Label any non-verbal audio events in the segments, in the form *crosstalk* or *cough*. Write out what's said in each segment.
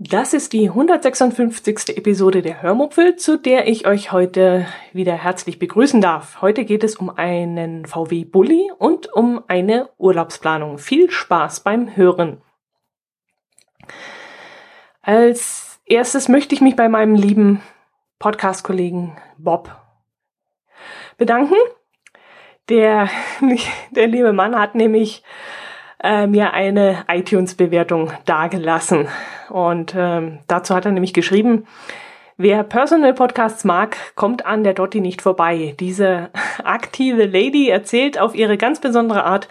Das ist die 156. Episode der Hörmupfel, zu der ich euch heute wieder herzlich begrüßen darf. Heute geht es um einen VW Bulli und um eine Urlaubsplanung. Viel Spaß beim Hören. Als erstes möchte ich mich bei meinem lieben Podcast-Kollegen Bob bedanken. Der, *laughs* der liebe Mann hat nämlich äh, mir eine iTunes-Bewertung dargelassen. Und ähm, dazu hat er nämlich geschrieben, wer Personal Podcasts mag, kommt an der Dotti nicht vorbei. Diese *laughs* aktive Lady erzählt auf ihre ganz besondere Art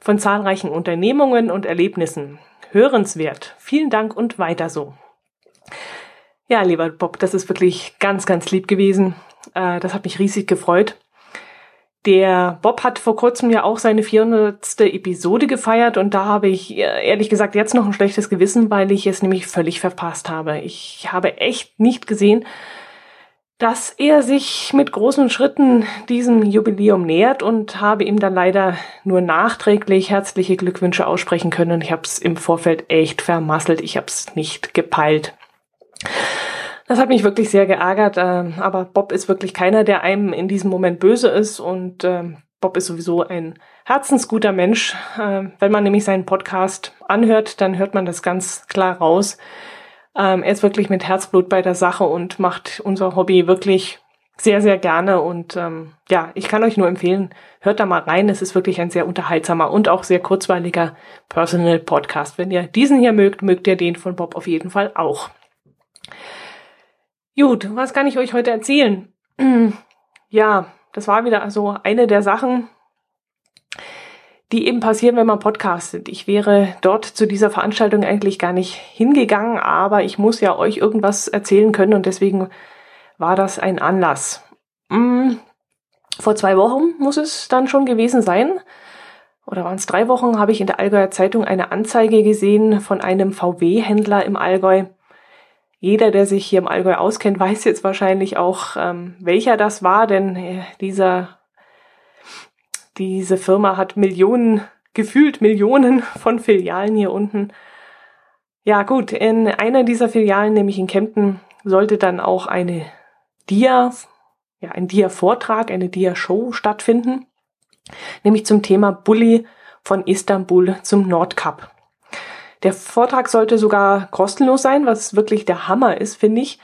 von zahlreichen Unternehmungen und Erlebnissen. Hörenswert. Vielen Dank und weiter so. Ja, lieber Bob, das ist wirklich ganz, ganz lieb gewesen. Äh, das hat mich riesig gefreut. Der Bob hat vor kurzem ja auch seine 400. Episode gefeiert und da habe ich äh, ehrlich gesagt jetzt noch ein schlechtes Gewissen, weil ich es nämlich völlig verpasst habe. Ich habe echt nicht gesehen, dass er sich mit großen Schritten diesem Jubiläum nähert und habe ihm dann leider nur nachträglich herzliche Glückwünsche aussprechen können. Ich habe es im Vorfeld echt vermasselt. Ich habe es nicht gepeilt. Das hat mich wirklich sehr geärgert, äh, aber Bob ist wirklich keiner, der einem in diesem Moment böse ist und äh, Bob ist sowieso ein herzensguter Mensch. Äh, wenn man nämlich seinen Podcast anhört, dann hört man das ganz klar raus. Ähm, er ist wirklich mit Herzblut bei der Sache und macht unser Hobby wirklich sehr, sehr gerne. Und ähm, ja, ich kann euch nur empfehlen, hört da mal rein. Es ist wirklich ein sehr unterhaltsamer und auch sehr kurzweiliger Personal Podcast. Wenn ihr diesen hier mögt, mögt ihr den von Bob auf jeden Fall auch. Gut, was kann ich euch heute erzählen? Ja, das war wieder so eine der Sachen, die eben passieren, wenn man podcastet. Ich wäre dort zu dieser Veranstaltung eigentlich gar nicht hingegangen, aber ich muss ja euch irgendwas erzählen können und deswegen war das ein Anlass. Hm, vor zwei Wochen muss es dann schon gewesen sein. Oder waren es drei Wochen, habe ich in der Allgäuer Zeitung eine Anzeige gesehen von einem VW-Händler im Allgäu, jeder, der sich hier im Allgäu auskennt, *laughs* weiß jetzt wahrscheinlich auch, ähm, welcher das war, denn äh, dieser, diese Firma hat Millionen, gefühlt Millionen *laughs* von Filialen hier unten. Ja gut, in einer dieser Filialen, nämlich in Kempten, sollte dann auch eine Dia, ja, ein Dia-Vortrag, eine Dia-Show stattfinden, nämlich zum Thema Bulli von Istanbul zum Nordkap. Der Vortrag sollte sogar kostenlos sein, was wirklich der Hammer ist, finde ich.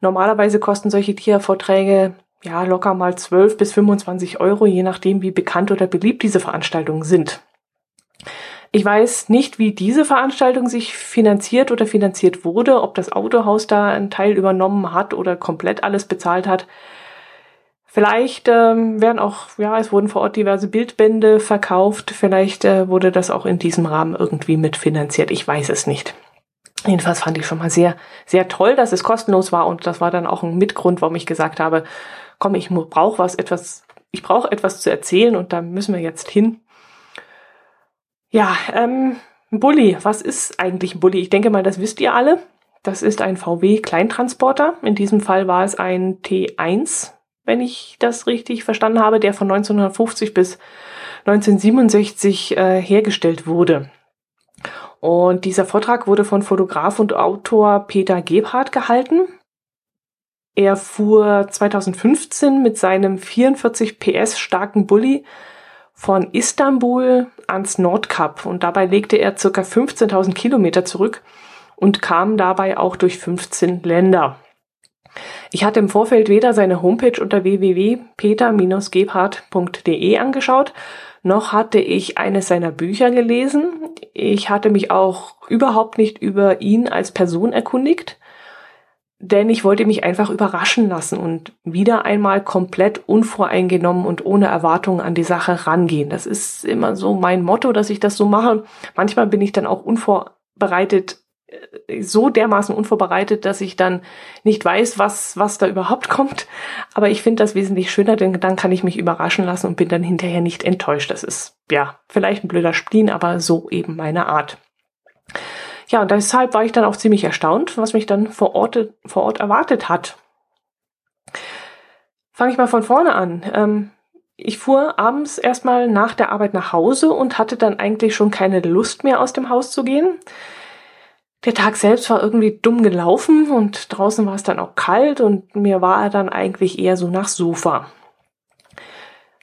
Normalerweise kosten solche Tiervorträge ja locker mal 12 bis 25 Euro, je nachdem, wie bekannt oder beliebt diese Veranstaltungen sind. Ich weiß nicht, wie diese Veranstaltung sich finanziert oder finanziert wurde, ob das Autohaus da einen Teil übernommen hat oder komplett alles bezahlt hat. Vielleicht ähm, werden auch, ja, es wurden vor Ort diverse Bildbände verkauft. Vielleicht äh, wurde das auch in diesem Rahmen irgendwie mitfinanziert. Ich weiß es nicht. Jedenfalls fand ich schon mal sehr, sehr toll, dass es kostenlos war und das war dann auch ein Mitgrund, warum ich gesagt habe, komm, ich brauche was, etwas, ich brauche etwas zu erzählen und da müssen wir jetzt hin. Ja, ähm, Bulli. Was ist eigentlich ein Bulli? Ich denke mal, das wisst ihr alle. Das ist ein VW Kleintransporter. In diesem Fall war es ein T1 wenn ich das richtig verstanden habe, der von 1950 bis 1967 äh, hergestellt wurde. Und dieser Vortrag wurde von Fotograf und Autor Peter Gebhardt gehalten. Er fuhr 2015 mit seinem 44 PS starken Bulli von Istanbul ans Nordkap und dabei legte er circa 15.000 Kilometer zurück und kam dabei auch durch 15 Länder. Ich hatte im Vorfeld weder seine Homepage unter www.peter-gebhardt.de angeschaut, noch hatte ich eines seiner Bücher gelesen. Ich hatte mich auch überhaupt nicht über ihn als Person erkundigt, denn ich wollte mich einfach überraschen lassen und wieder einmal komplett unvoreingenommen und ohne Erwartungen an die Sache rangehen. Das ist immer so mein Motto, dass ich das so mache. Manchmal bin ich dann auch unvorbereitet so dermaßen unvorbereitet, dass ich dann nicht weiß, was, was da überhaupt kommt. Aber ich finde das wesentlich schöner, denn dann kann ich mich überraschen lassen und bin dann hinterher nicht enttäuscht. Das ist, ja, vielleicht ein blöder Spleen, aber so eben meine Art. Ja, und deshalb war ich dann auch ziemlich erstaunt, was mich dann vor Ort, vor Ort erwartet hat. Fange ich mal von vorne an. Ähm, ich fuhr abends erstmal nach der Arbeit nach Hause und hatte dann eigentlich schon keine Lust mehr aus dem Haus zu gehen. Der Tag selbst war irgendwie dumm gelaufen und draußen war es dann auch kalt und mir war er dann eigentlich eher so nach Sofa.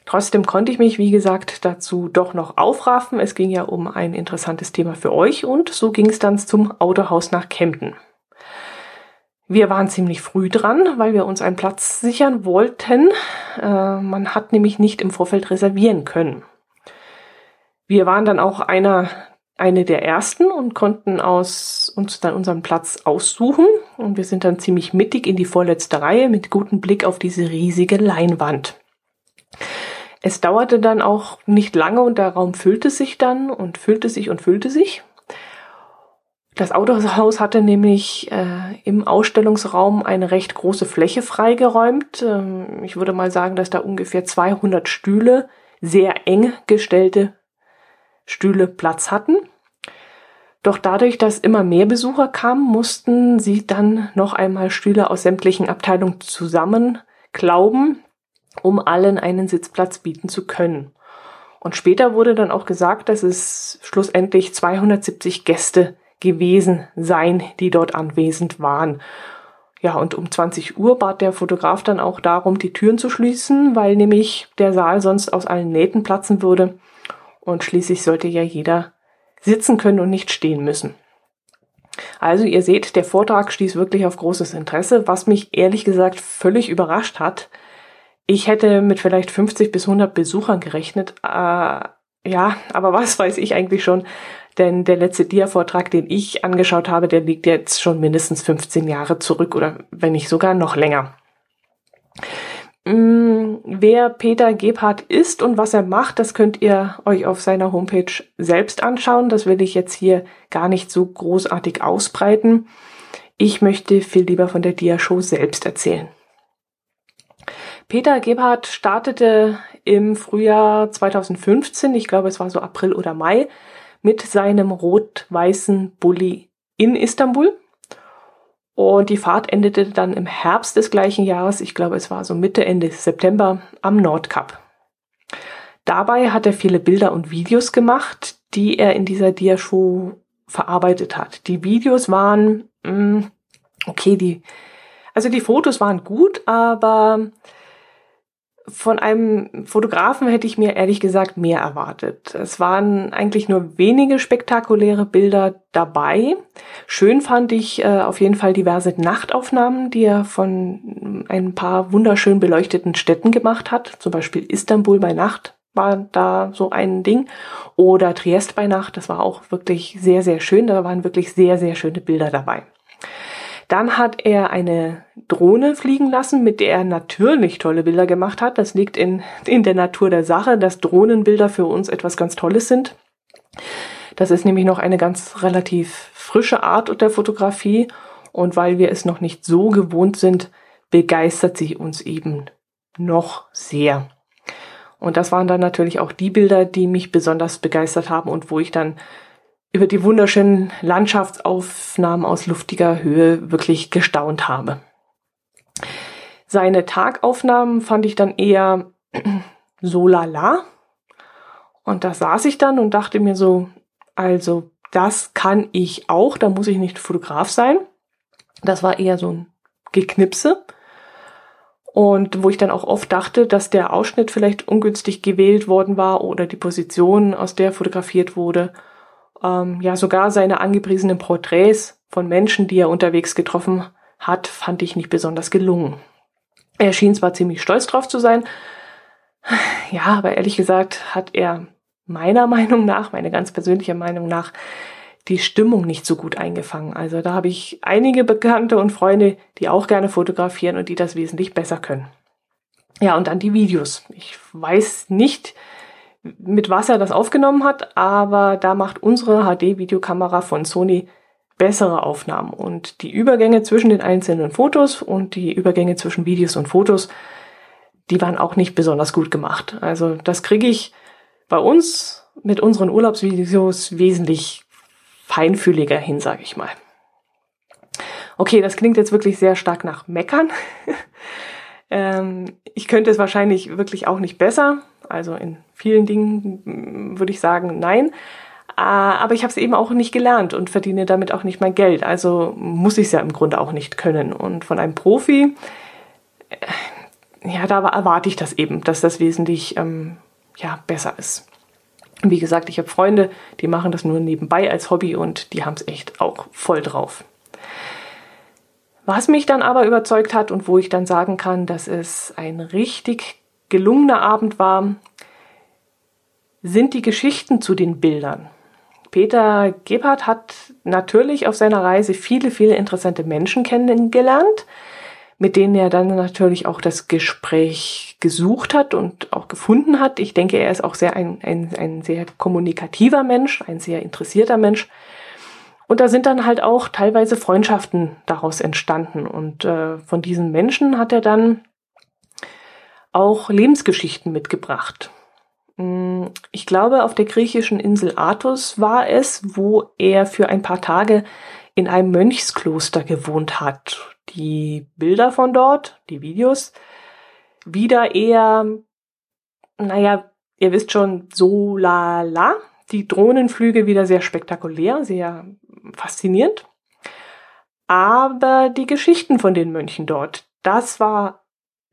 Trotzdem konnte ich mich, wie gesagt, dazu doch noch aufraffen. Es ging ja um ein interessantes Thema für euch und so ging es dann zum Autohaus nach Kempten. Wir waren ziemlich früh dran, weil wir uns einen Platz sichern wollten. Äh, man hat nämlich nicht im Vorfeld reservieren können. Wir waren dann auch einer, eine der ersten und konnten aus, uns dann unseren Platz aussuchen. Und wir sind dann ziemlich mittig in die vorletzte Reihe mit gutem Blick auf diese riesige Leinwand. Es dauerte dann auch nicht lange und der Raum füllte sich dann und füllte sich und füllte sich. Das Autohaus hatte nämlich äh, im Ausstellungsraum eine recht große Fläche freigeräumt. Ähm, ich würde mal sagen, dass da ungefähr 200 Stühle, sehr eng gestellte Stühle Platz hatten. Doch dadurch, dass immer mehr Besucher kamen, mussten sie dann noch einmal Stühle aus sämtlichen Abteilungen zusammenklauben, um allen einen Sitzplatz bieten zu können. Und später wurde dann auch gesagt, dass es schlussendlich 270 Gäste gewesen sein, die dort anwesend waren. Ja, und um 20 Uhr bat der Fotograf dann auch darum, die Türen zu schließen, weil nämlich der Saal sonst aus allen Nähten platzen würde. Und schließlich sollte ja jeder sitzen können und nicht stehen müssen. Also ihr seht, der Vortrag stieß wirklich auf großes Interesse, was mich ehrlich gesagt völlig überrascht hat. Ich hätte mit vielleicht 50 bis 100 Besuchern gerechnet. Äh, ja, aber was weiß ich eigentlich schon, denn der letzte Dia-Vortrag, den ich angeschaut habe, der liegt jetzt schon mindestens 15 Jahre zurück oder wenn nicht sogar noch länger. Mm, wer Peter Gebhardt ist und was er macht, das könnt ihr euch auf seiner Homepage selbst anschauen. Das will ich jetzt hier gar nicht so großartig ausbreiten. Ich möchte viel lieber von der Dia-Show selbst erzählen. Peter Gebhardt startete im Frühjahr 2015, ich glaube es war so April oder Mai, mit seinem rot-weißen Bulli in Istanbul. Und die Fahrt endete dann im Herbst des gleichen Jahres, ich glaube es war so Mitte, Ende September, am Nordkap. Dabei hat er viele Bilder und Videos gemacht, die er in dieser Diashow verarbeitet hat. Die Videos waren, mm, okay, die, also die Fotos waren gut, aber von einem Fotografen hätte ich mir ehrlich gesagt mehr erwartet. Es waren eigentlich nur wenige spektakuläre Bilder dabei. Schön fand ich äh, auf jeden Fall diverse Nachtaufnahmen, die er von ein paar wunderschön beleuchteten Städten gemacht hat. Zum Beispiel Istanbul bei Nacht war da so ein Ding. Oder Triest bei Nacht. Das war auch wirklich sehr, sehr schön. Da waren wirklich sehr, sehr schöne Bilder dabei. Dann hat er eine Drohne fliegen lassen, mit der er natürlich tolle Bilder gemacht hat. Das liegt in, in der Natur der Sache, dass Drohnenbilder für uns etwas ganz Tolles sind. Das ist nämlich noch eine ganz relativ frische Art der Fotografie. Und weil wir es noch nicht so gewohnt sind, begeistert sie uns eben noch sehr. Und das waren dann natürlich auch die Bilder, die mich besonders begeistert haben und wo ich dann über die wunderschönen Landschaftsaufnahmen aus luftiger Höhe wirklich gestaunt habe. Seine Tagaufnahmen fand ich dann eher *clears throat* so lala. Und da saß ich dann und dachte mir so, also das kann ich auch, da muss ich nicht Fotograf sein. Das war eher so ein Geknipse. Und wo ich dann auch oft dachte, dass der Ausschnitt vielleicht ungünstig gewählt worden war oder die Position, aus der fotografiert wurde ähm, ja, sogar seine angepriesenen Porträts von Menschen, die er unterwegs getroffen hat, fand ich nicht besonders gelungen. Er schien zwar ziemlich stolz drauf zu sein, ja, aber ehrlich gesagt hat er meiner *laughs* Meinung nach, meine ganz persönliche Meinung nach, die Stimmung nicht so gut eingefangen. Also da habe ich einige Bekannte und Freunde, die auch gerne fotografieren und die das wesentlich besser können. Ja, und dann die Videos. Ich weiß nicht, mit was er das aufgenommen hat, aber da macht unsere HD-Videokamera von Sony bessere Aufnahmen und die Übergänge zwischen den einzelnen Fotos und die Übergänge zwischen Videos und Fotos, die waren auch nicht besonders gut gemacht. Also das kriege ich bei uns mit unseren Urlaubsvideos wesentlich feinfühliger hin, sage ich mal. Okay, das klingt jetzt wirklich sehr stark nach Meckern. *laughs* Ähm, ich könnte es wahrscheinlich wirklich auch nicht besser. Also in vielen Dingen mm, würde ich sagen, nein. Äh, aber ich habe es eben auch nicht gelernt und verdiene damit auch nicht mein Geld. Also muss ich es ja im Grunde auch nicht können. Und von einem Profi, äh, ja, da erwarte ich das eben, dass das wesentlich ähm, ja, besser ist. Wie gesagt, ich habe Freunde, die machen das nur nebenbei als Hobby und die haben es echt auch voll drauf. Was mich dann aber überzeugt hat und wo ich dann sagen kann, dass es ein richtig gelungener Abend war, sind die Geschichten zu den Bildern. Peter Gebhardt hat natürlich auf seiner Reise viele, viele interessante Menschen kennengelernt, mit denen er dann natürlich auch das Gespräch gesucht hat und auch gefunden hat. Ich denke, er ist auch sehr ein, ein, ein sehr kommunikativer Mensch, ein sehr interessierter Mensch. Und da sind dann halt auch teilweise Freundschaften daraus entstanden. Und äh, von diesen Menschen hat er dann auch Lebensgeschichten mitgebracht. Mm, ich glaube, auf der griechischen Insel Athos war es, wo er für ein paar Tage in einem Mönchskloster gewohnt hat. Die Bilder von dort, die Videos, wieder eher, naja, ihr wisst schon, so la la. Die Drohnenflüge wieder sehr spektakulär, sehr faszinierend. Aber die Geschichten von den Mönchen dort, das war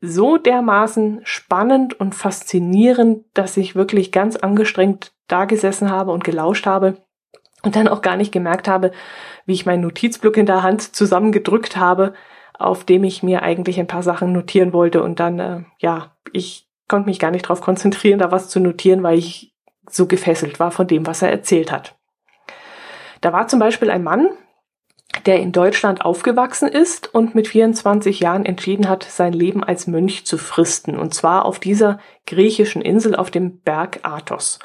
so dermaßen spannend und faszinierend, dass ich wirklich ganz angestrengt da gesessen habe und gelauscht habe und dann auch gar nicht gemerkt habe, wie ich meinen Notizblock in der Hand zusammengedrückt habe, auf dem ich mir eigentlich ein paar Sachen notieren wollte und dann, äh, ja, ich konnte mich gar nicht darauf konzentrieren, da was zu notieren, weil ich so gefesselt war von dem, was er erzählt hat. Da war zum Beispiel ein Mann, der in Deutschland aufgewachsen ist und mit 24 Jahren entschieden hat, sein Leben als Mönch zu fristen. Und zwar auf dieser griechischen Insel auf dem Berg Athos.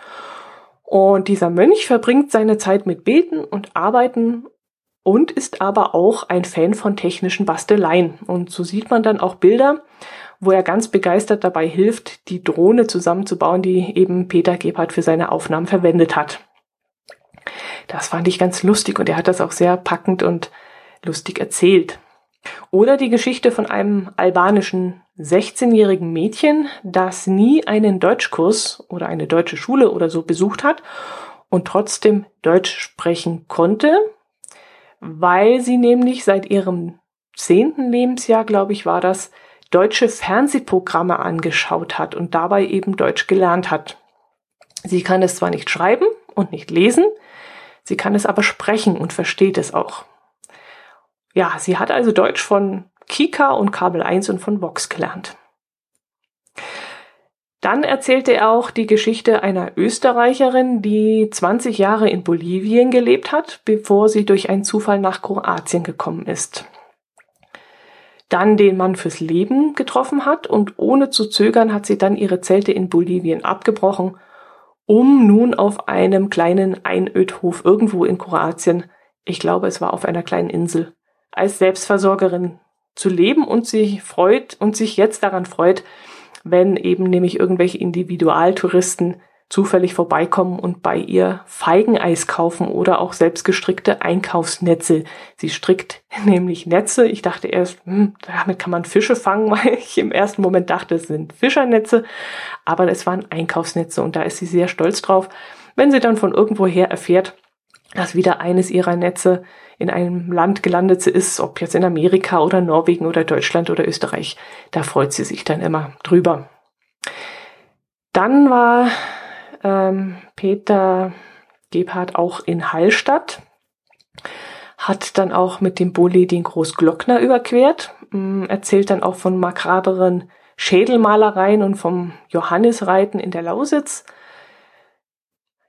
Und dieser Mönch verbringt seine Zeit mit Beten und Arbeiten und ist aber auch ein Fan von technischen Basteleien. Und so sieht man dann auch Bilder, wo er ganz begeistert dabei hilft, die Drohne zusammenzubauen, die eben Peter Gebhardt für seine Aufnahmen verwendet hat. Das fand ich ganz lustig und er hat das auch sehr packend und lustig erzählt. Oder die Geschichte von einem albanischen 16-jährigen Mädchen, das nie einen Deutschkurs oder eine deutsche Schule oder so besucht hat und trotzdem Deutsch sprechen konnte, weil sie nämlich seit ihrem zehnten Lebensjahr, glaube ich, war das, deutsche Fernsehprogramme angeschaut hat und dabei eben Deutsch gelernt hat. Sie kann es zwar nicht schreiben und nicht lesen, Sie kann es aber sprechen und versteht es auch. Ja, sie hat also Deutsch von Kika und Kabel 1 und von Vox gelernt. Dann erzählte er auch die Geschichte einer Österreicherin, die 20 Jahre in Bolivien gelebt hat, bevor sie durch einen Zufall nach Kroatien gekommen ist. Dann den Mann fürs Leben getroffen hat und ohne zu zögern hat sie dann ihre Zelte in Bolivien abgebrochen um nun auf einem kleinen Einödhof irgendwo in Kroatien, ich glaube, es war auf einer kleinen Insel, als Selbstversorgerin zu leben und sich freut und sich jetzt daran freut, wenn eben nämlich irgendwelche Individualtouristen zufällig vorbeikommen und bei ihr Feigeneis kaufen oder auch selbstgestrickte Einkaufsnetze. Sie strickt *laughs* nämlich Netze. Ich dachte erst, hm, damit kann man Fische fangen, *laughs* weil ich im ersten Moment dachte, es sind Fischernetze. Aber es waren Einkaufsnetze und da ist sie sehr stolz drauf, wenn sie dann von irgendwoher erfährt, dass wieder eines ihrer Netze in einem Land gelandet ist, ob jetzt in Amerika oder Norwegen oder Deutschland oder Österreich. Da freut sie sich dann immer drüber. Dann war ähm, Peter Gebhardt auch in Hallstatt, hat dann auch mit dem Bulli den Großglockner überquert, ähm, erzählt dann auch von makraberen Schädelmalereien und vom Johannisreiten in der Lausitz.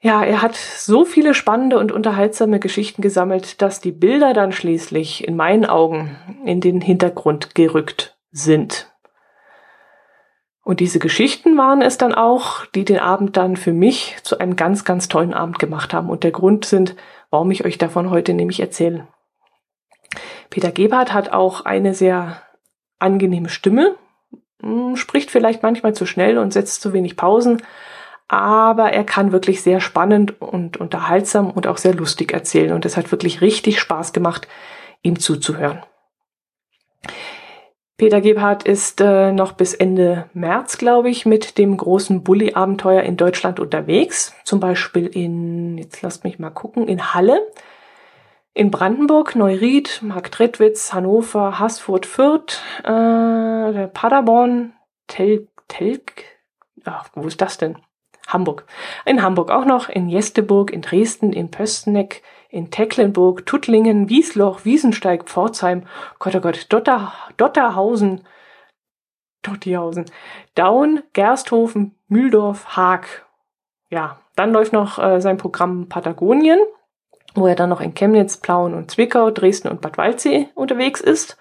Ja, er hat so viele spannende und unterhaltsame Geschichten gesammelt, dass die Bilder dann schließlich in meinen Augen in den Hintergrund gerückt sind. Und diese Geschichten waren es dann auch, die den Abend dann für mich zu einem ganz, ganz tollen Abend gemacht haben und der Grund sind, warum ich euch davon heute nämlich erzähle. Peter Gebhardt hat auch eine sehr angenehme Stimme, hm, spricht vielleicht manchmal zu schnell und setzt zu wenig Pausen, aber er kann wirklich sehr spannend und unterhaltsam und auch sehr lustig erzählen und es hat wirklich richtig Spaß gemacht, ihm zuzuhören. Peter Gebhardt ist äh, noch bis Ende März, glaube ich, mit dem großen Bulli-Abenteuer in Deutschland unterwegs. Zum Beispiel in, jetzt lasst mich mal gucken, in Halle, in Brandenburg, Neuried, Marktredwitz, Hannover, Haßfurt, Fürth, äh, Paderborn, Tel, Telk, ach, wo ist das denn? Hamburg. In Hamburg auch noch, in Jesteburg, in Dresden, in Pösteneck, in Tecklenburg, Tuttlingen, Wiesloch, Wiesensteig, Pforzheim, Gott, oh Gott, Dotter, Dotterhausen, Dottihausen, Daun, Gersthofen, Mühldorf, Haag. Ja, dann läuft noch äh, sein Programm Patagonien, wo er dann noch in Chemnitz, Plauen und Zwickau, Dresden und Bad Waldsee unterwegs ist.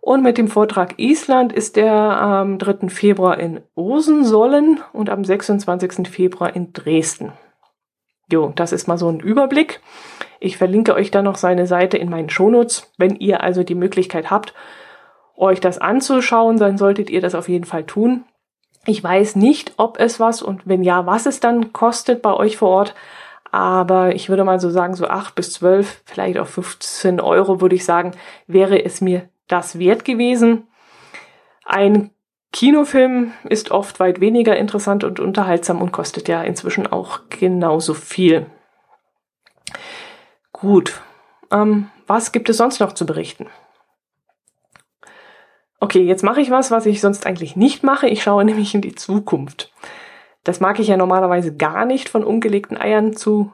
Und mit dem Vortrag Island ist er am 3. Februar in Osensollen und am 26. Februar in Dresden. Jo, das ist mal so ein Überblick. Ich verlinke euch dann noch seine Seite in meinen Shownotes. Wenn ihr also die Möglichkeit habt, euch das anzuschauen, dann solltet ihr das auf jeden Fall tun. Ich weiß nicht, ob es was und wenn ja, was es dann kostet bei euch vor Ort. Aber ich würde mal so sagen, so acht bis zwölf, vielleicht auch 15 Euro, würde ich sagen, wäre es mir das wert gewesen. Ein Kinofilm ist oft weit weniger interessant und unterhaltsam und kostet ja inzwischen auch genauso viel. Gut, ähm, was gibt es sonst noch zu berichten? Okay, jetzt mache ich was, was ich sonst eigentlich nicht mache. Ich schaue *laughs* nämlich in die Zukunft. Das mag ich ja normalerweise gar nicht, von ungelegten Eiern zu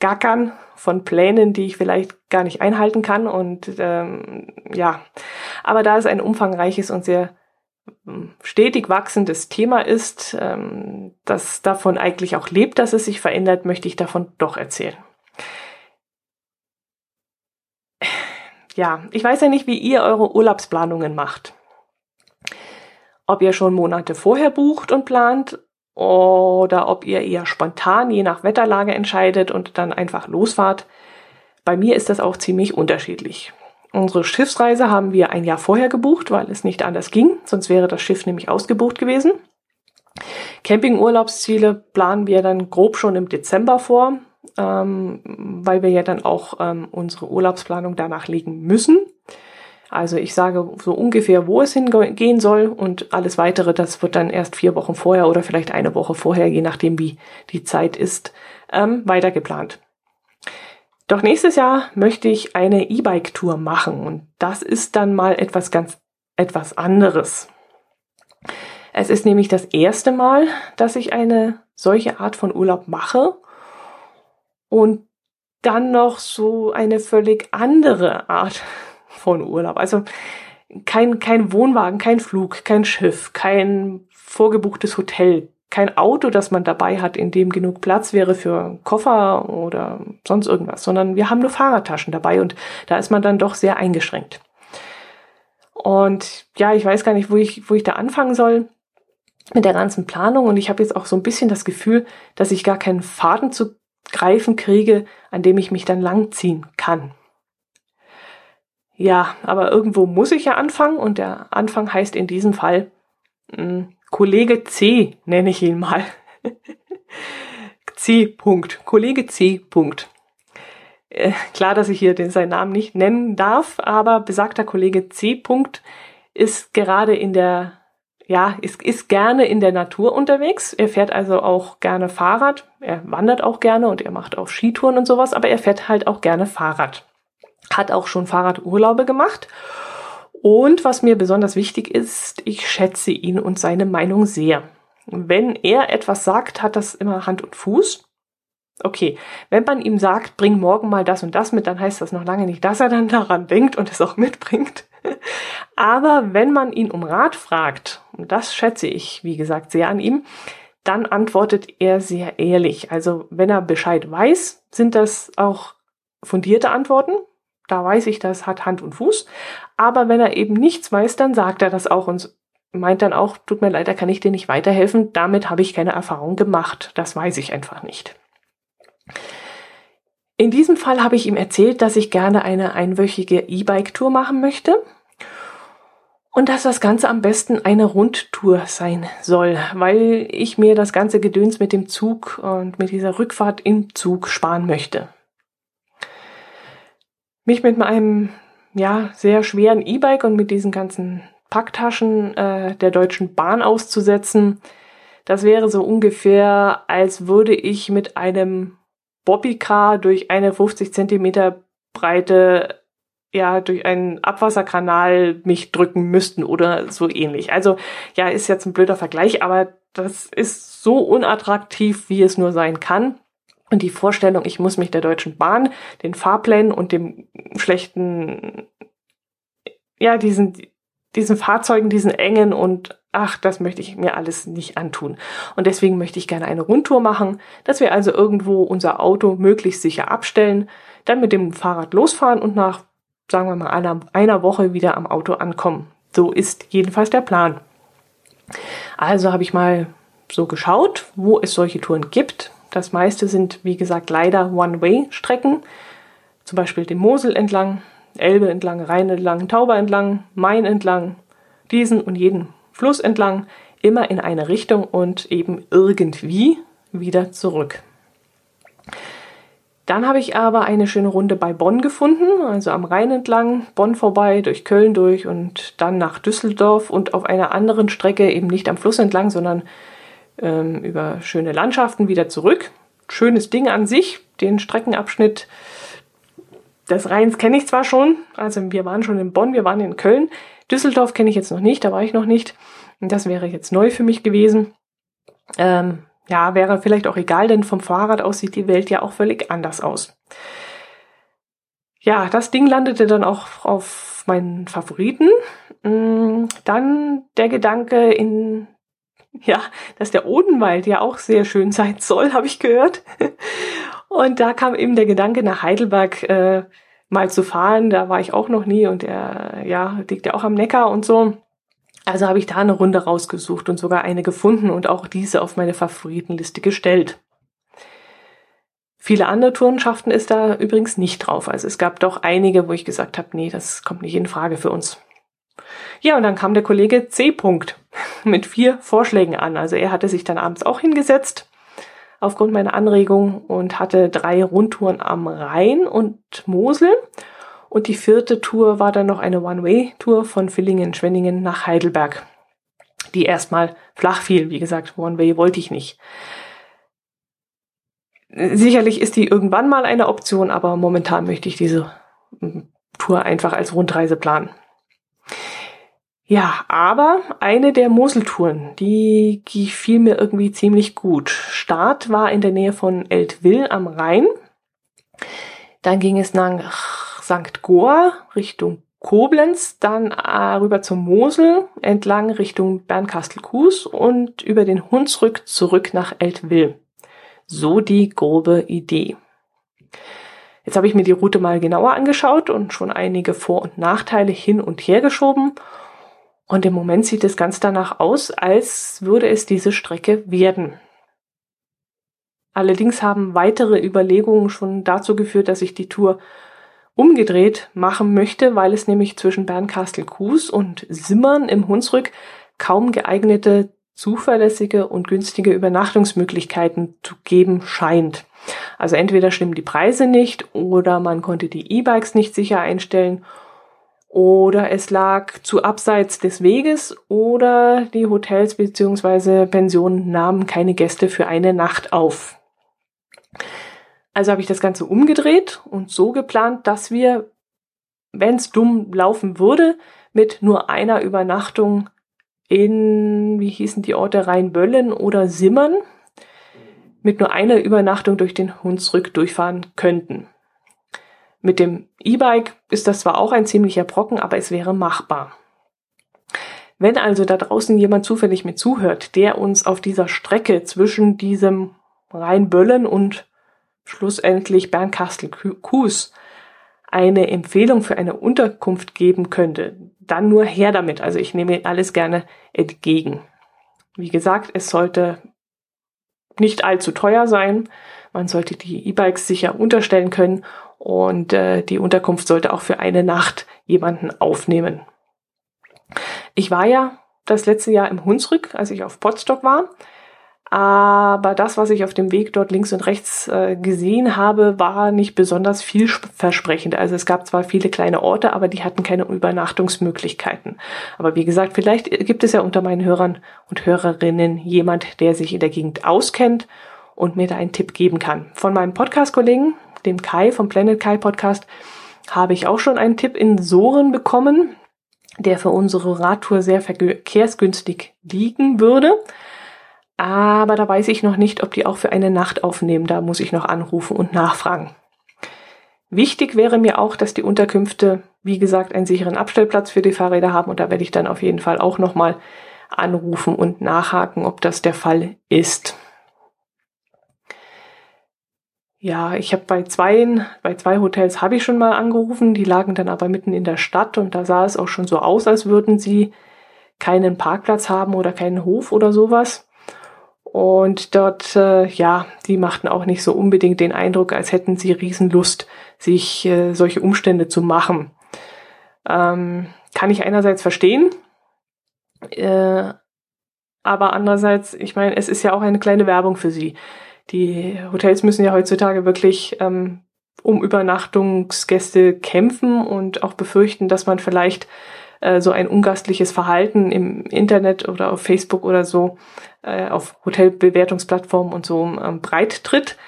gackern, von Plänen, die ich vielleicht gar nicht einhalten kann. Und ähm, ja, aber da es ein umfangreiches und sehr stetig wachsendes Thema ist, ähm, das davon eigentlich auch lebt, dass es sich verändert, möchte ich davon doch erzählen. Ja, ich weiß ja nicht, wie ihr eure Urlaubsplanungen macht. Ob ihr schon Monate vorher bucht und plant oder ob ihr eher spontan je nach Wetterlage entscheidet und dann einfach losfahrt. Bei mir ist das auch ziemlich unterschiedlich. Unsere Schiffsreise haben wir ein Jahr vorher gebucht, weil es nicht anders ging, sonst wäre das Schiff nämlich ausgebucht gewesen. Campingurlaubsziele planen wir dann grob schon im Dezember vor, ähm, weil wir ja dann auch ähm, unsere Urlaubsplanung danach legen müssen. Also ich sage so ungefähr, wo es hingehen soll und alles weitere, das wird dann erst vier Wochen vorher oder vielleicht eine Woche vorher, je nachdem wie die Zeit ist, ähm, weiter geplant. Doch nächstes Jahr möchte ich eine E-Bike-Tour machen und das ist dann mal etwas ganz etwas anderes. Es ist nämlich das erste Mal, dass ich eine solche Art von Urlaub mache und dann noch so eine völlig andere Art von Urlaub. Also kein, kein Wohnwagen, kein Flug, kein Schiff, kein vorgebuchtes Hotel, kein Auto, das man dabei hat, in dem genug Platz wäre für Koffer oder sonst irgendwas, sondern wir haben nur Fahrradtaschen dabei und da ist man dann doch sehr eingeschränkt. Und ja, ich weiß gar nicht, wo ich, wo ich da anfangen soll mit der ganzen Planung und ich habe jetzt auch so ein bisschen das Gefühl, dass ich gar keinen Faden zu greifen kriege, an dem ich mich dann langziehen kann. Ja, aber irgendwo muss ich ja anfangen und der Anfang heißt in diesem Fall mh, hm, Kollege C, nenne ich ihn mal. *laughs* C. Punkt. Kollege C. Punkt. Äh, klar, dass ich hier den, seinen Namen nicht nennen darf, aber besagter Kollege C. Punkt ist gerade in der, ja, ist, ist gerne in der Natur unterwegs. Er fährt also auch gerne Fahrrad. Er wandert auch gerne und er macht auch Skitouren und sowas, aber er fährt halt auch gerne Fahrrad. Hat auch schon Fahrradurlaube gemacht und was mir besonders wichtig ist, ich schätze ihn und seine Meinung sehr. Wenn er etwas sagt, hat das immer Hand und Fuß. Okay, wenn man ihm sagt, bring morgen mal das und das mit, dann heißt das noch lange nicht, dass er dann daran denkt und es auch mitbringt. Aber wenn man ihn um Rat fragt, und das schätze ich, wie gesagt, sehr an ihm, dann antwortet er sehr ehrlich. Also wenn er Bescheid weiß, sind das auch fundierte Antworten, da weiß ich, das hat Hand und Fuß. Aber wenn er eben nichts weiß, dann sagt er das auch und meint dann auch, tut mir leid, da kann ich dir nicht weiterhelfen. Damit habe ich keine Erfahrung gemacht. Das weiß ich einfach nicht. In diesem Fall habe ich ihm erzählt, dass ich gerne eine einwöchige E-Bike-Tour machen möchte und dass das Ganze am besten eine Rundtour sein soll, weil ich mir das ganze Gedöns mit dem Zug und mit dieser Rückfahrt im Zug sparen möchte mich mit meinem ja sehr schweren E-Bike und mit diesen ganzen Packtaschen äh, der Deutschen Bahn auszusetzen. Das wäre so ungefähr, als würde ich mit einem Bobbycar durch eine 50 Zentimeter breite, ja, durch einen Abwasserkanal mich drücken müssten oder so ähnlich. Also, ja, ist jetzt ein blöder Vergleich, aber das ist so unattraktiv, wie es nur sein kann. Und die Vorstellung, ich muss mich der Deutschen Bahn, den Fahrplänen und dem schlechten, ja, diesen, diesen Fahrzeugen, diesen engen und ach, das möchte ich mir alles nicht antun. Und deswegen möchte ich gerne eine Rundtour machen, dass wir also irgendwo unser Auto möglichst sicher abstellen, dann mit dem Fahrrad losfahren und nach, sagen wir mal, einer, einer Woche wieder am Auto ankommen. So ist jedenfalls der Plan. Also habe ich mal so geschaut, wo es solche Touren gibt. Das meiste sind, wie gesagt, leider One-Way-Strecken. Zum Beispiel den Mosel entlang, Elbe entlang, Rhein entlang, Tauber entlang, Main entlang, diesen und jeden Fluss entlang, immer in eine Richtung und eben irgendwie wieder zurück. Dann habe ich aber eine schöne Runde bei Bonn gefunden, also am Rhein entlang, Bonn vorbei, durch Köln durch und dann nach Düsseldorf und auf einer anderen Strecke eben nicht am Fluss entlang, sondern ähm, über schöne Landschaften wieder zurück. Schönes Ding an sich, den Streckenabschnitt des Rheins kenne ich zwar schon, also wir waren schon in Bonn, wir waren in Köln. Düsseldorf kenne ich jetzt noch nicht, da war ich noch nicht. Das wäre jetzt neu für mich gewesen. Ähm, ja, wäre vielleicht auch egal, denn vom Fahrrad aus sieht die Welt ja auch völlig anders aus. Ja, das Ding landete dann auch auf meinen Favoriten. Mm, dann der Gedanke in, ja, dass der Odenwald ja auch sehr schön sein soll, habe ich gehört. Und da kam eben der Gedanke nach Heidelberg äh, mal zu fahren. Da war ich auch noch nie und der, ja, liegt ja auch am Neckar und so. Also habe ich da eine Runde rausgesucht und sogar eine gefunden und auch diese auf meine Favoritenliste gestellt. Viele andere Touren schafften es da übrigens nicht drauf. Also es gab doch einige, wo ich gesagt habe, nee, das kommt nicht in Frage für uns. Ja, und dann kam der Kollege C. -Punkt *laughs* mit vier Vorschlägen an. Also er hatte sich dann abends auch hingesetzt aufgrund meiner Anregung und hatte drei Rundtouren am Rhein und Mosel und die vierte Tour war dann noch eine One-Way-Tour von Villingen-Schwenningen nach Heidelberg, die erstmal flach fiel. Wie gesagt, One-Way wollte ich nicht. Sicherlich ist die irgendwann mal eine Option, aber momentan möchte ich diese hm, Tour einfach als Rundreise planen. Ja, aber eine der Moseltouren, die gefiel mir irgendwie ziemlich gut. Start war in der Nähe von Eltville am Rhein. Dann ging es nach St. Goar Richtung Koblenz, dann äh, rüber zum Mosel, entlang Richtung Bernkastel-Kues und über den Hunsrück zurück nach Eltville. So die grobe Idee. Jetzt habe ich mir die Route mal genauer angeschaut und schon einige Vor- und Nachteile hin und her geschoben. Und im Moment sieht es ganz danach aus, als würde es diese Strecke werden. Allerdings haben weitere Überlegungen schon dazu geführt, dass ich die Tour umgedreht machen möchte, weil es nämlich zwischen Bernkastel-Kues und Simmern im Hunsrück kaum geeignete, zuverlässige und günstige Übernachtungsmöglichkeiten zu geben scheint. Also entweder stimmen die Preise nicht oder man konnte die E-Bikes nicht sicher einstellen oder es lag zu abseits des Weges oder die Hotels bzw. Pensionen nahmen keine Gäste für eine Nacht auf. Also habe ich das Ganze umgedreht und so geplant, dass wir, wenn es dumm laufen würde, mit nur einer Übernachtung in, wie hießen die Orte, Rheinböllen oder Simmern, mit nur einer Übernachtung durch den Hunsrück durchfahren könnten. Mit dem E-Bike ist das zwar auch ein ziemlicher Brocken, aber es wäre machbar. Wenn also da draußen jemand zufällig mit zuhört, der uns auf dieser Strecke zwischen diesem Rheinböllen und schlussendlich Bernkastel-Kues eine Empfehlung für eine Unterkunft geben könnte, dann nur her damit. Also ich nehme alles gerne entgegen. Wie gesagt, es sollte nicht allzu teuer sein. Man sollte die E-Bikes sicher unterstellen können und äh, die Unterkunft sollte auch für eine Nacht jemanden aufnehmen. Ich war ja das letzte Jahr im Hunsrück, als ich auf Potsdok war Aber das, was ich auf dem Weg dort links und rechts äh, gesehen habe, war nicht besonders vielversprechend. Also es gab zwar viele kleine Orte, aber die hatten keine Übernachtungsmöglichkeiten. Aber wie gesagt, vielleicht gibt es ja unter meinen Hörern und Hörerinnen jemand, der sich in der Gegend auskennt und mir da einen Tipp geben kann. Von meinem Podcast-Kollegen, dem Kai vom Planet Kai Podcast, habe ich auch schon einen Tipp in Soren bekommen, der für unsere Radtour sehr verkehrsgünstig liegen würde. Aber da weiß ich noch nicht, ob die auch für eine Nacht aufnehmen. Da muss ich noch anrufen und nachfragen. Wichtig wäre mir auch, dass die Unterkünfte, wie gesagt, einen sicheren Abstellplatz für die Fahrräder haben. Und da werde ich dann auf jeden Fall auch nochmal anrufen und nachhaken, ob das der Fall ist. Ja, ich habe bei zwei, bei zwei Hotels habe ich schon mal angerufen, die lagen dann aber mitten in der Stadt und da sah es auch schon so aus, als würden sie keinen Parkplatz haben oder keinen Hof oder sowas. Und dort, äh, ja, die machten auch nicht so unbedingt den Eindruck, als hätten sie Riesenlust, sich äh, solche Umstände zu machen. Ähm, kann ich einerseits verstehen, äh, aber andererseits, ich meine, es ist ja auch eine kleine Werbung für sie. Die Hotels müssen ja heutzutage wirklich ähm, um Übernachtungsgäste kämpfen und auch befürchten, dass man vielleicht äh, so ein ungastliches Verhalten im Internet oder auf Facebook oder so äh, auf Hotelbewertungsplattformen und so ähm, breit tritt.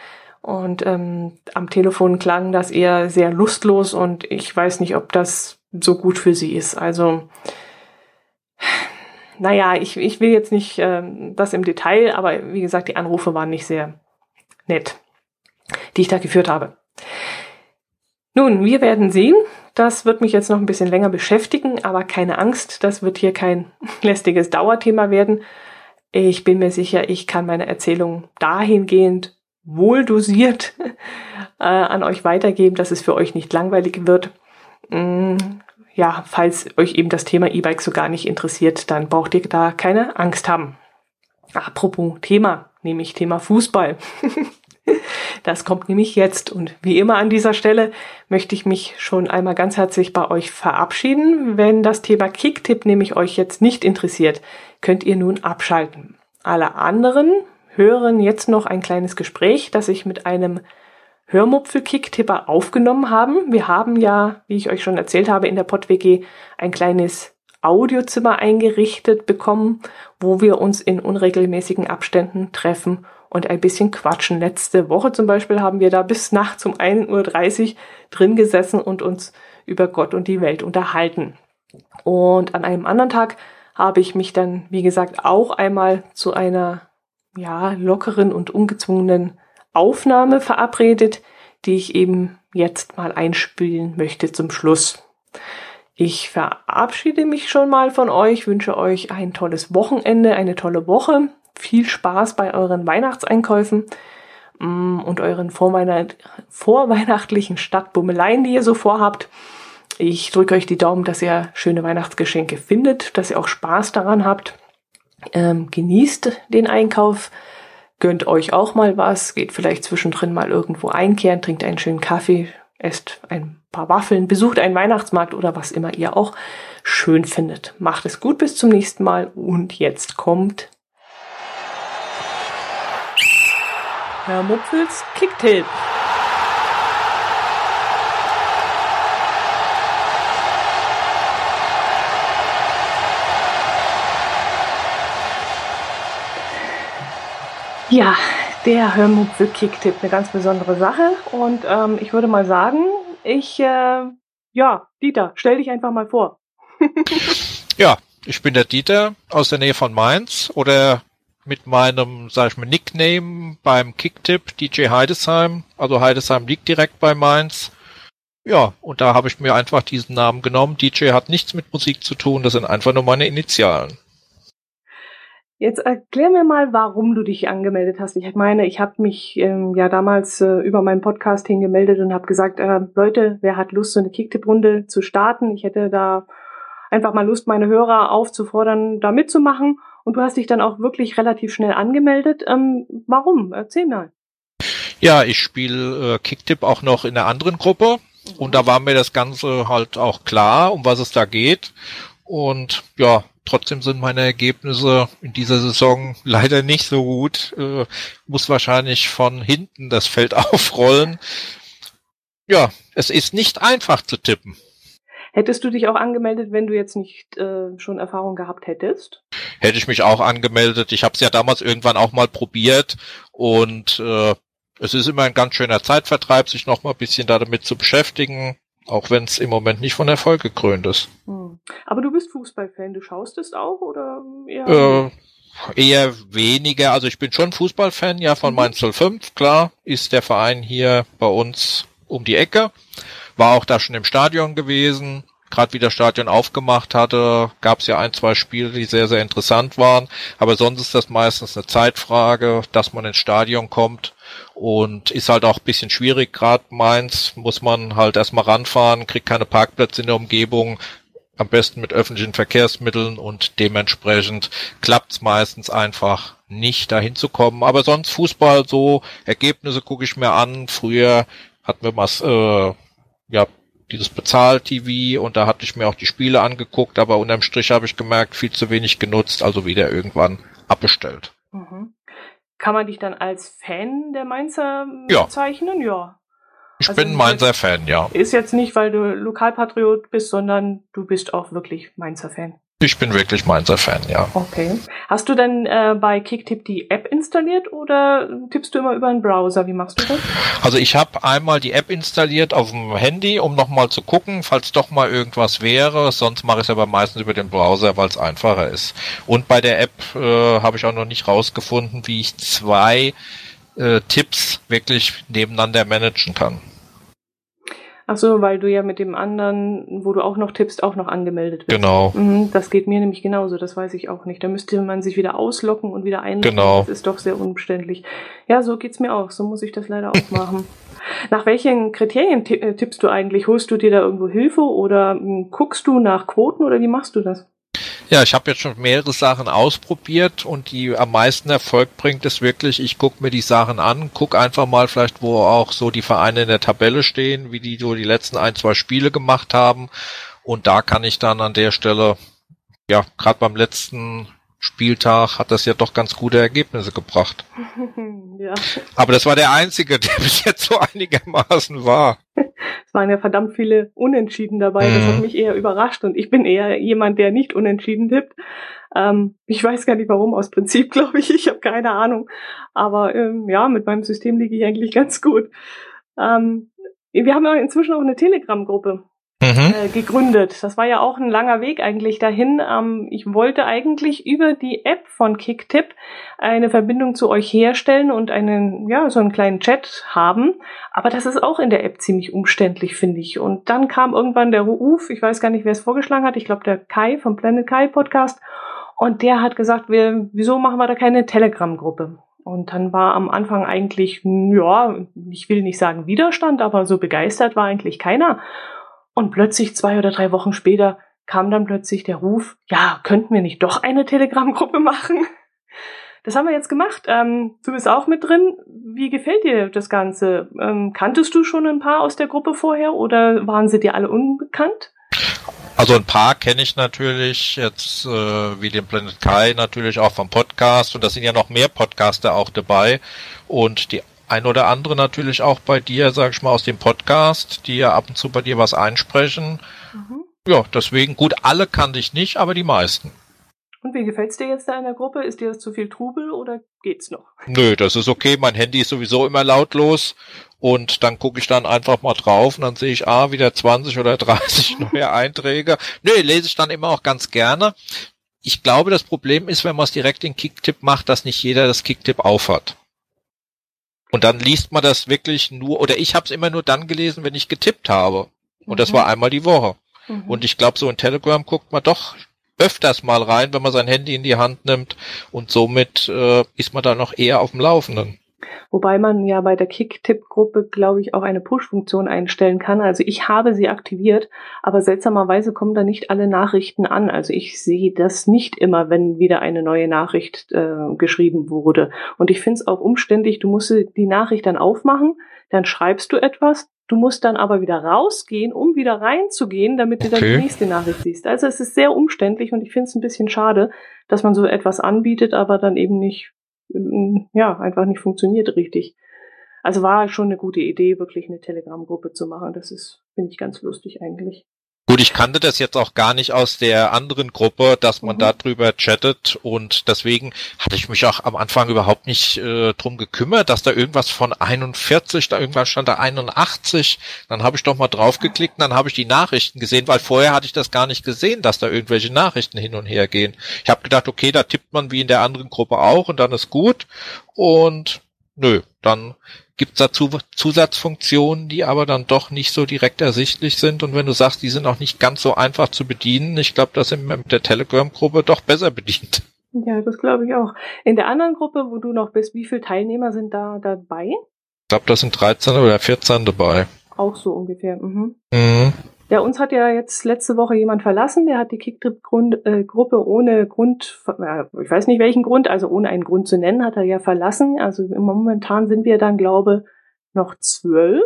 Und ähm, am Telefon klang das eher sehr lustlos und ich weiß nicht, ob das so gut für sie ist. Also, naja, ich, ich will jetzt nicht ähm, das im Detail, aber wie gesagt, die Anrufe waren nicht sehr nett, die ich da geführt habe. Nun, wir werden sehen. Das wird mich jetzt noch ein bisschen länger beschäftigen, aber keine Angst, das wird hier kein *laughs* lästiges Dauerthema werden. Ich bin mir sicher, ich kann meine Erzählung dahingehend wohl dosiert *laughs* äh, an euch weitergeben, dass es für euch nicht langweilig wird. Mm, ja, falls euch eben das Thema E-Bike so gar nicht interessiert, dann braucht ihr da keine Angst haben. Apropos Thema, nämlich Thema Fußball. *laughs* Das kommt nämlich jetzt. Und wie immer an dieser Stelle möchte ich mich schon einmal ganz herzlich bei euch verabschieden. Wenn das Thema Kicktipp nämlich euch jetzt nicht interessiert, könnt ihr nun abschalten. Alle anderen hören jetzt noch ein kleines Gespräch, das ich mit einem Hörmupfel-Kicktipper aufgenommen haben. Wir haben ja, wie ich euch schon erzählt habe, in der PodWG ein kleines Audiozimmer eingerichtet bekommen, wo wir uns in unregelmäßigen Abständen treffen und ein bisschen quatschen. Letzte Woche zum Beispiel haben wir da bis nachts um 1.30 Uhr drin gesessen und uns über Gott und die Welt unterhalten. Und an einem anderen Tag habe ich mich dann, wie gesagt, auch einmal zu einer ja, lockeren und ungezwungenen Aufnahme verabredet, die ich eben jetzt mal einspielen möchte zum Schluss. Ich verabschiede mich schon mal von euch, wünsche euch ein tolles Wochenende, eine tolle Woche viel Spaß bei euren Weihnachtseinkäufen mm, und euren Vorweihnacht vorweihnachtlichen Stadtbummeleien, die ihr so vorhabt. Ich drücke euch die Daumen, dass ihr schöne Weihnachtsgeschenke findet, dass ihr auch Spaß daran habt. Ähm, genießt den Einkauf, gönnt euch auch mal was, geht vielleicht zwischendrin mal irgendwo einkehren, trinkt einen schönen Kaffee, esst ein paar Waffeln, besucht einen Weihnachtsmarkt oder was immer ihr auch schön findet. Macht es gut bis zum nächsten Mal und jetzt kommt Herr Mupfels Kicktipp. Ja, der Hörmupfel Kicktipp, eine ganz besondere Sache. Und ähm, ich würde mal sagen, ich, äh, ja, Dieter, stell dich einfach mal vor. *laughs* ja, ich bin der Dieter aus der Nähe von Mainz oder mit meinem, sag ich mal, Nickname beim Kicktip DJ Heidesheim. Also Heidesheim liegt direkt bei Mainz. Ja, und da habe ich mir einfach diesen Namen genommen. DJ hat nichts mit Musik zu tun, das sind einfach nur meine Initialen. Jetzt erklär mir mal, warum du dich angemeldet hast. Ich meine, ich habe mich ähm, ja damals äh, über meinen Podcast hingemeldet und habe gesagt, äh, Leute, wer hat Lust, so eine Kicktip-Runde zu starten? Ich hätte da einfach mal Lust, meine Hörer aufzufordern, da mitzumachen. Und du hast dich dann auch wirklich relativ schnell angemeldet. Ähm, warum? Erzähl mal. Ja, ich spiele äh, Kicktip auch noch in einer anderen Gruppe. Mhm. Und da war mir das Ganze halt auch klar, um was es da geht. Und ja, Trotzdem sind meine Ergebnisse in dieser Saison leider nicht so gut. Äh, muss wahrscheinlich von hinten das Feld *laughs* aufrollen. Ja, es ist nicht einfach zu tippen. Hättest du dich auch angemeldet, wenn du jetzt nicht äh, schon Erfahrung gehabt hättest? Hätte ich mich auch angemeldet. Ich habe es ja damals irgendwann auch mal probiert und äh, es ist immer ein ganz schöner Zeitvertreib, sich noch mal ein bisschen damit zu beschäftigen, auch wenn es im Moment nicht von Erfolg gekrönt ist. Hm. Aber du bist Fußballfan, du schaust es auch oder eher? Äh, eher weniger. Also ich bin schon Fußballfan, ja, von mhm. Mainz 05, klar, ist der Verein hier bei uns um die Ecke. War auch da schon im Stadion gewesen. Gerade wie das Stadion aufgemacht hatte, gab es ja ein, zwei Spiele, die sehr, sehr interessant waren. Aber sonst ist das meistens eine Zeitfrage, dass man ins Stadion kommt. Und ist halt auch ein bisschen schwierig. Gerade Mainz muss man halt erstmal ranfahren, kriegt keine Parkplätze in der Umgebung. Am besten mit öffentlichen Verkehrsmitteln und dementsprechend klappt's meistens einfach nicht dahin zu kommen. Aber sonst Fußball so, Ergebnisse gucke ich mir an. Früher hatten wir mal äh, ja dieses Bezahl-TV und da hatte ich mir auch die Spiele angeguckt, aber unterm Strich habe ich gemerkt, viel zu wenig genutzt, also wieder irgendwann abbestellt. Mhm. Kann man dich dann als Fan der Mainzer ja. bezeichnen? Ja. Ich also bin Mainzer Fan, ja. Ist jetzt nicht, weil du Lokalpatriot bist, sondern du bist auch wirklich Mainzer Fan. Ich bin wirklich Mainzer-Fan, ja. Okay. Hast du denn äh, bei Kicktip die App installiert oder tippst du immer über einen Browser? Wie machst du das? Also ich habe einmal die App installiert auf dem Handy, um nochmal zu gucken, falls doch mal irgendwas wäre. Sonst mache ich es aber meistens über den Browser, weil es einfacher ist. Und bei der App äh, habe ich auch noch nicht rausgefunden, wie ich zwei äh, Tipps wirklich nebeneinander managen kann. Ach so, weil du ja mit dem anderen, wo du auch noch tippst, auch noch angemeldet bist. Genau. Mhm, das geht mir nämlich genauso, das weiß ich auch nicht. Da müsste man sich wieder auslocken und wieder einloggen. Genau. Das ist doch sehr umständlich. Ja, so geht's mir auch. So muss ich das leider auch machen. *laughs* Nach welchen Kriterien äh, tippst du eigentlich? Holst du dir da irgendwo Hilfe oder hm, guckst du nach Quoten oder wie machst du das? Ja, ich habe jetzt schon mehrere Sachen ausprobiert und die am meisten Erfolg bringt es wirklich, ich gucke mir die Sachen an, guck einfach mal vielleicht, wo auch so die Vereine in der Tabelle stehen, wie die so die letzten ein, zwei Spiele gemacht haben. Und da kann ich dann an der Stelle, ja, gerade beim letzten Spieltag hat das ja doch ganz gute Ergebnisse gebracht. *laughs* ja. Aber das war der einzige, *laughs* der bis jetzt so einigermaßen war waren ja verdammt viele Unentschieden dabei. Mhm. Das hat mhm. mich eher überrascht und ich bin eher jemand, der nicht unentschieden tippt. Ähm, ich weiß gar nicht warum, aus Prinzip *laughs* glaube ich, ich habe keine Ahnung. Aber ähm, ja, mit meinem System liege ich eigentlich ganz gut. Ähm, wir haben ja inzwischen auch eine Telegram-Gruppe mhm. äh, gegründet. Das war ja auch ein langer Weg eigentlich dahin. Ähm, ich wollte eigentlich über die App von Kicktip eine Verbindung zu euch herstellen und einen, ja, so einen kleinen Chat haben. Aber das ist auch in der App ziemlich umständlich, finde ich. Und dann kam irgendwann der Ruf, ich weiß gar nicht, wer es vorgeschlagen hat, ich glaube der Kai vom Planet Kai Podcast. Und der hat gesagt, wir, wieso machen wir da keine Telegram-Gruppe? Und dann war am Anfang eigentlich, ja, ich will nicht sagen Widerstand, aber so begeistert war eigentlich keiner. Und plötzlich zwei oder drei Wochen später kam dann plötzlich der Ruf, ja, könnten wir nicht doch eine Telegram-Gruppe machen? Das haben wir jetzt gemacht. Ähm, du bist auch mit drin. Wie gefällt dir das Ganze? Ähm, kanntest du schon ein paar aus der Gruppe vorher oder waren sie dir alle unbekannt? Also ein paar kenne ich natürlich jetzt äh, wie den Planet Kai natürlich auch vom Podcast und da sind ja noch mehr Podcaster auch dabei und die ein oder andere natürlich auch bei dir, sag ich mal, aus dem Podcast, die ja ab und zu bei dir was einsprechen. Mhm. Ja, deswegen, gut, alle kannte ich nicht, aber die meisten. Und wie gefällt's dir jetzt da in der Gruppe? Ist dir das zu viel Trubel oder geht's noch? Nö, das ist okay. Mein Handy ist sowieso immer lautlos und dann gucke ich dann einfach mal drauf und dann sehe ich, ah, wieder 20 oder 30 *laughs* neue Einträge. Nö, lese ich dann immer auch ganz gerne. Ich glaube, das Problem ist, wenn man es direkt in Kicktip macht, dass nicht jeder das Kicktip aufhat. Und dann liest man das wirklich nur, oder ich habe es immer nur dann gelesen, wenn ich getippt habe. Und mhm. das war einmal die Woche. Mhm. Und ich glaube, so in Telegram guckt man doch öfters mal rein, wenn man sein Handy in die Hand nimmt. Und somit äh, ist man da noch eher auf dem Laufenden. Wobei man ja bei der Kick-Tipp-Gruppe, glaube ich, auch eine Push-Funktion einstellen kann. Also ich habe sie aktiviert, aber seltsamerweise kommen da nicht alle Nachrichten an. Also ich sehe das nicht immer, wenn wieder eine neue Nachricht äh, geschrieben wurde. Und ich finde es auch umständlich, du musst die Nachricht dann aufmachen, dann schreibst du etwas, Du musst dann aber wieder rausgehen, um wieder reinzugehen, damit du dann die nächste Nachricht siehst. Also es ist sehr umständlich und ich finde es ein bisschen schade, dass man so etwas anbietet, aber dann eben nicht, ja, einfach nicht funktioniert richtig. Also war schon eine gute Idee, wirklich eine Telegram-Gruppe zu machen. Das ist, finde ich, ganz lustig eigentlich. Gut, ich kannte das jetzt auch gar nicht aus der anderen Gruppe, dass man Mhm. da drüber chattet und deswegen hatte ich mich auch am Anfang überhaupt nicht äh, drum gekümmert, dass da irgendwas von 41, da irgendwann stand da 81, dann habe ich doch mal draufgeklickt und dann habe ich die Nachrichten gesehen, weil vorher hatte ich das gar nicht gesehen, dass da irgendwelche Nachrichten hin und her gehen. Ich habe gedacht, okay, da tippt man wie in der anderen Gruppe auch und dann ist gut und nö, dann gibt's dazu Zusatzfunktionen, die aber dann doch nicht so direkt ersichtlich sind. Und wenn du sagst, die sind auch nicht ganz so einfach zu bedienen, ich glaube, das sind wir mit der Telegram-Gruppe doch besser bedient. Ja, das glaube ich auch. In der anderen Gruppe, wo du noch bist, wie viele Teilnehmer sind da dabei? Ich glaube, das sind 13 oder 14 dabei. Auch so ungefähr. Mhm. Mhm. Ja, uns hat ja jetzt letzte Woche jemand verlassen, der hat die Kicktrip-Gruppe ohne Grund, äh, ich weiß nicht welchen Grund, also ohne einen Grund zu nennen, hat er ja verlassen. Also momentan sind wir dann, glaube noch zwölf.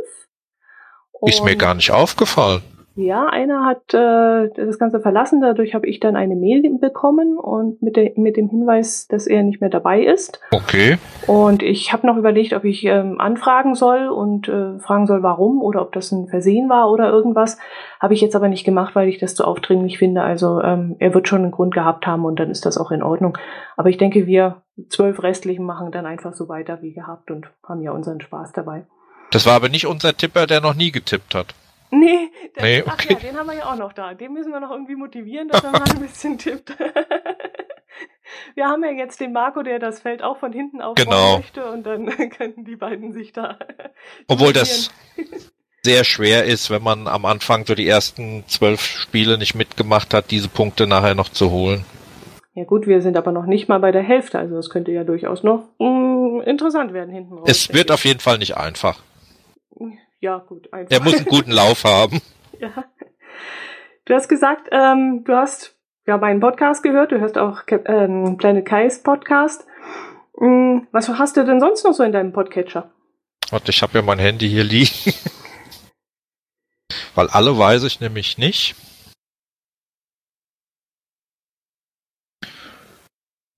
Ist mir gar nicht aufgefallen. Ja, einer hat äh, das Ganze verlassen, dadurch habe ich dann eine Mail bekommen und mit, der, mit dem Hinweis, dass er nicht mehr dabei ist. Okay. Und ich habe noch überlegt, ob ich ähm, anfragen soll und äh, fragen soll, warum oder ob das ein Versehen war oder irgendwas. Habe ich jetzt aber nicht gemacht, weil ich das zu aufdringlich finde. Also ähm, er wird schon einen Grund gehabt haben und dann ist das auch in Ordnung. Aber ich denke, wir zwölf Restlichen machen dann einfach so weiter wie gehabt und haben ja unseren Spaß dabei. Das war aber nicht unser Tipper, der noch nie getippt hat. Nee, der, Nee, ach okay. ja, den haben wir ja auch noch da. Den müssen wir noch irgendwie motivieren, dass er mal ein bisschen tippt. *laughs* wir haben ja jetzt den Marco, der das Feld auch von hinten aufbauen Genau. möchte und dann *laughs* könnten die beiden sich da. *laughs* Obwohl das sehr schwer ist, wenn man am Anfang so die ersten zwölf Spiele nicht mitgemacht hat, diese Punkte nachher noch zu holen. Ja gut, wir sind aber noch nicht mal bei der Hälfte, also das könnte ja durchaus noch mm, interessant werden hinten raus. Es wird auf jeden Fall nicht einfach. Ja, gut, einfach. Er muss einen guten Lauf haben. *laughs* Ja. Du hast gesagt, ähm, du hast ja meinen Podcast gehört, du hörst auch ähm, Planet Kais Podcast. Mm, Was hast du denn sonst noch so in deinem Podcatcher? Warte, ich habe ja mein Handy hier liegen. *laughs* Weil alle weiß ich nämlich nicht.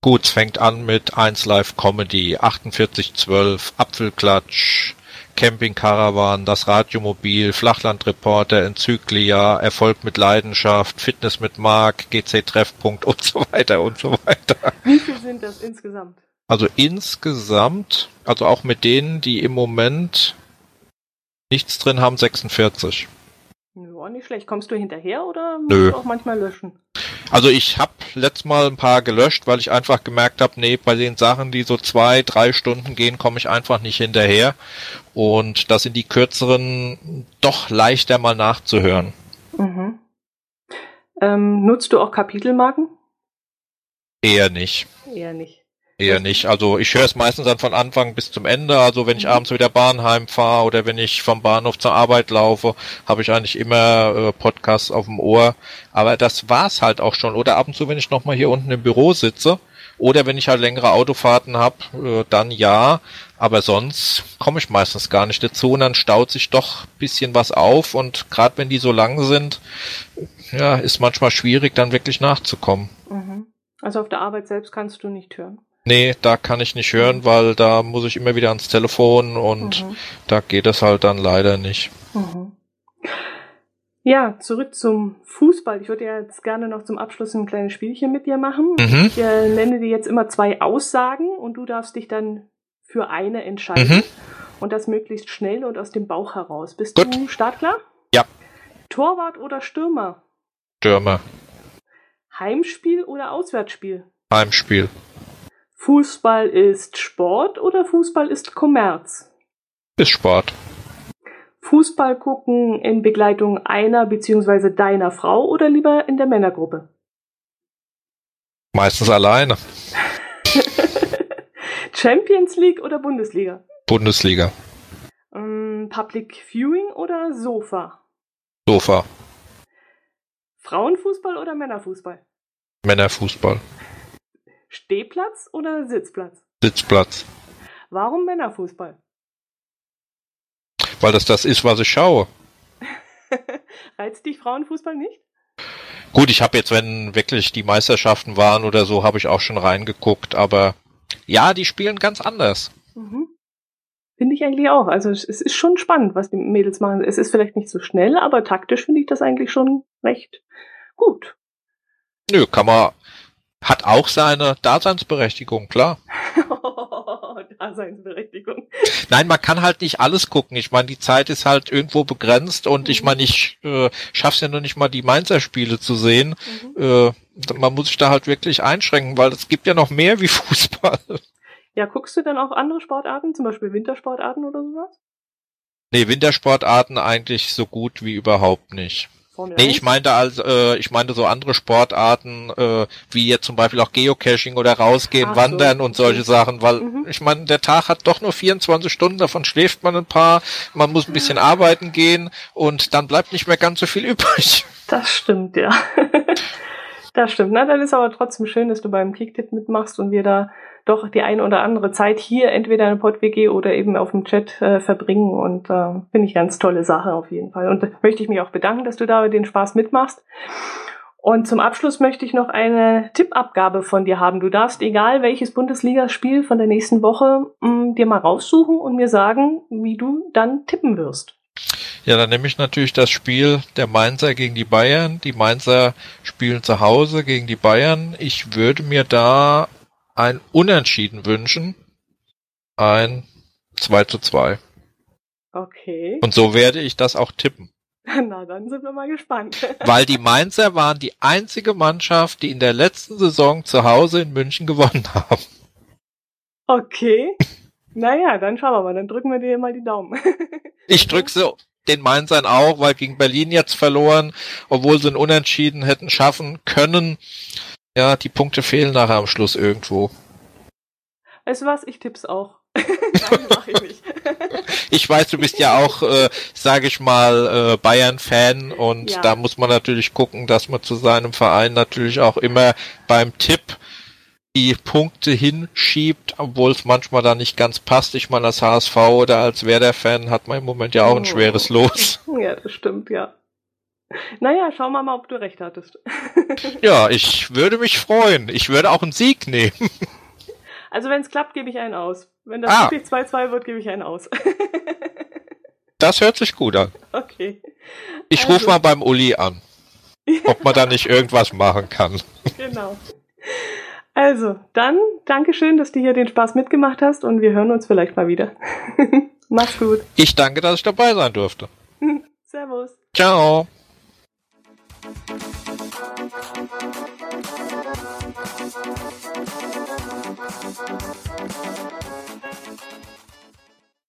Gut, es fängt an mit 1 Live Comedy, 4812, Apfelklatsch, Camping Caravan, das Radiomobil, Flachlandreporter, Enzyklia, Erfolg mit Leidenschaft, Fitness mit Mark, GC Treffpunkt und *laughs* so weiter und so weiter. Wie viel sind das insgesamt? Also insgesamt, also auch mit denen, die im Moment nichts drin haben, 46. Ja, nicht schlecht. Kommst du hinterher oder musst Nö. du auch manchmal löschen? Also ich habe letztes Mal ein paar gelöscht, weil ich einfach gemerkt habe, nee, bei den Sachen, die so zwei, drei Stunden gehen, komme ich einfach nicht hinterher. Und das sind die kürzeren doch leichter mal nachzuhören. Mhm. Ähm, nutzt du auch Kapitelmarken? Eher nicht. Eher nicht. Eher nicht. Also ich höre es meistens dann von Anfang bis zum Ende. Also wenn ich Mhm. abends wieder Bahnheim fahre oder wenn ich vom Bahnhof zur Arbeit laufe, habe ich eigentlich immer äh, Podcasts auf dem Ohr. Aber das war's halt auch schon. Oder ab und zu, wenn ich nochmal hier unten im Büro sitze oder wenn ich halt längere Autofahrten habe, äh, dann ja. Aber sonst komme ich meistens gar nicht dazu und dann staut sich doch bisschen was auf und gerade wenn die so lang sind, ja, ist manchmal schwierig, dann wirklich nachzukommen. Mhm. Also auf der Arbeit selbst kannst du nicht hören. Nee, da kann ich nicht hören, weil da muss ich immer wieder ans Telefon und Mhm. da geht es halt dann leider nicht. Mhm. Ja, zurück zum Fußball. Ich würde ja jetzt gerne noch zum Abschluss ein kleines Spielchen mit dir machen. Mhm. Ich äh, nenne dir jetzt immer zwei Aussagen und du darfst dich dann für eine entscheiden. Mhm. Und das möglichst schnell und aus dem Bauch heraus. Bist Gut. du startklar? Ja. Torwart oder Stürmer? Stürmer, Heimspiel oder Auswärtsspiel? Heimspiel, Fußball ist Sport oder Fußball ist Kommerz? ist Sport, Fußball gucken in Begleitung einer bzw. deiner Frau oder lieber in der Männergruppe? meistens alleine, *laughs* Champions League oder Bundesliga? Bundesliga, Ähm, Public Viewing oder Sofa? Sofa, Frauenfußball oder Männerfußball? Männerfußball, Stehplatz oder Sitzplatz? Sitzplatz, Warum Männerfußball? Weil das das ist, was ich schaue. *laughs* Reizt dich Frauenfußball nicht? Gut, ich habe jetzt, wenn wirklich die Meisterschaften waren oder so, habe ich auch schon reingeguckt, aber ja, die spielen ganz anders. Mhm. Finde ich eigentlich auch. Also es ist schon spannend, was die Mädels machen. Es ist vielleicht nicht so schnell, aber taktisch finde ich das eigentlich schon recht gut. Nö, kann man, hat auch seine Daseinsberechtigung, klar. *laughs* Daseinsberechtigung. Nein, man kann halt nicht alles gucken. Ich meine, die Zeit ist halt irgendwo begrenzt und mhm. ich meine, ich äh, schaff's ja noch nicht mal die Mainzer Spiele zu sehen. Mhm. Äh, man muss sich da halt wirklich einschränken, weil es gibt ja noch mehr wie *laughs* Fußball. Ja, guckst du denn auch andere Sportarten, zum Beispiel Wintersportarten oder sowas? Nee, Wintersportarten eigentlich so gut wie überhaupt nicht. Formel nee, ich meinte also, äh, ich meinte so andere Sportarten, äh, wie jetzt zum Beispiel auch Geocaching oder rausgehen, Ach wandern so. und solche mhm. Sachen, weil mhm. ich meine, der Tag hat doch nur 24 Stunden, davon schläft man ein paar, man muss ein bisschen arbeiten gehen und dann bleibt nicht mehr ganz so viel *laughs* übrig. Das stimmt, ja. *laughs* das stimmt. Na, dann ist aber trotzdem schön, dass du beim Kicktip mitmachst und wir da doch die eine oder andere Zeit hier entweder in PodWG oder eben auf dem Chat äh, verbringen und äh, finde ich ganz tolle Sache auf jeden Fall. Und möchte ich mich auch bedanken, dass du da den Spaß mitmachst. Und zum Abschluss möchte ich noch eine Tippabgabe von dir haben. Du darfst, egal welches Bundesligaspiel von der nächsten Woche, mh, mm, dir mal raussuchen und mir sagen, wie du dann tippen wirst. Ja, dann nehme ich natürlich das Spiel der Mainzer gegen die Bayern. Die Mainzer spielen zu Hause gegen die Bayern. Ich würde mir da ein Unentschieden wünschen. Ein 2 zu 2. Okay. Und so werde ich das auch tippen. *laughs* Na, dann sind wir mal gespannt. *laughs* Weil die Mainzer waren die einzige Mannschaft, die in der letzten Saison zu Hause in München gewonnen haben. Okay. Naja, dann schauen wir mal, dann drücken wir dir mal die Daumen. *laughs* ich drücke so den Mainzern auch, weil gegen Berlin jetzt verloren, obwohl sie ein Unentschieden hätten schaffen können. Ja, die Punkte fehlen nachher am Schluss irgendwo. Weißt du was? Ich tipp's auch. *laughs* Nein, mach ich nicht. *laughs* ich weiß, du bist ja auch, äh, sage ich mal, äh, Bayern-Fan und ja. da muss man natürlich gucken, dass man zu seinem Verein natürlich auch immer beim Tipp die Punkte hinschiebt, obwohl es manchmal da nicht ganz passt. Ich meine, als HSV oder als Werder-Fan hat man im Moment ja auch ein oh. schweres Los. Ja, das stimmt, ja. Naja, schauen wir mal, ob du recht hattest. *laughs* ja, ich würde mich freuen. Ich würde auch einen Sieg nehmen. Also wenn es klappt, gebe ich einen aus. Wenn das ah. wirklich 2-2 wird, gebe ich einen aus. *laughs* das hört sich gut an. Okay. Ich also. rufe mal beim Uli an, *laughs* ob man da nicht irgendwas machen kann. Genau. Also, dann Dankeschön, dass du hier den Spaß mitgemacht hast und wir hören uns vielleicht mal wieder. Mach's gut. Ich danke, dass ich dabei sein durfte. Servus. Ciao. Thank you.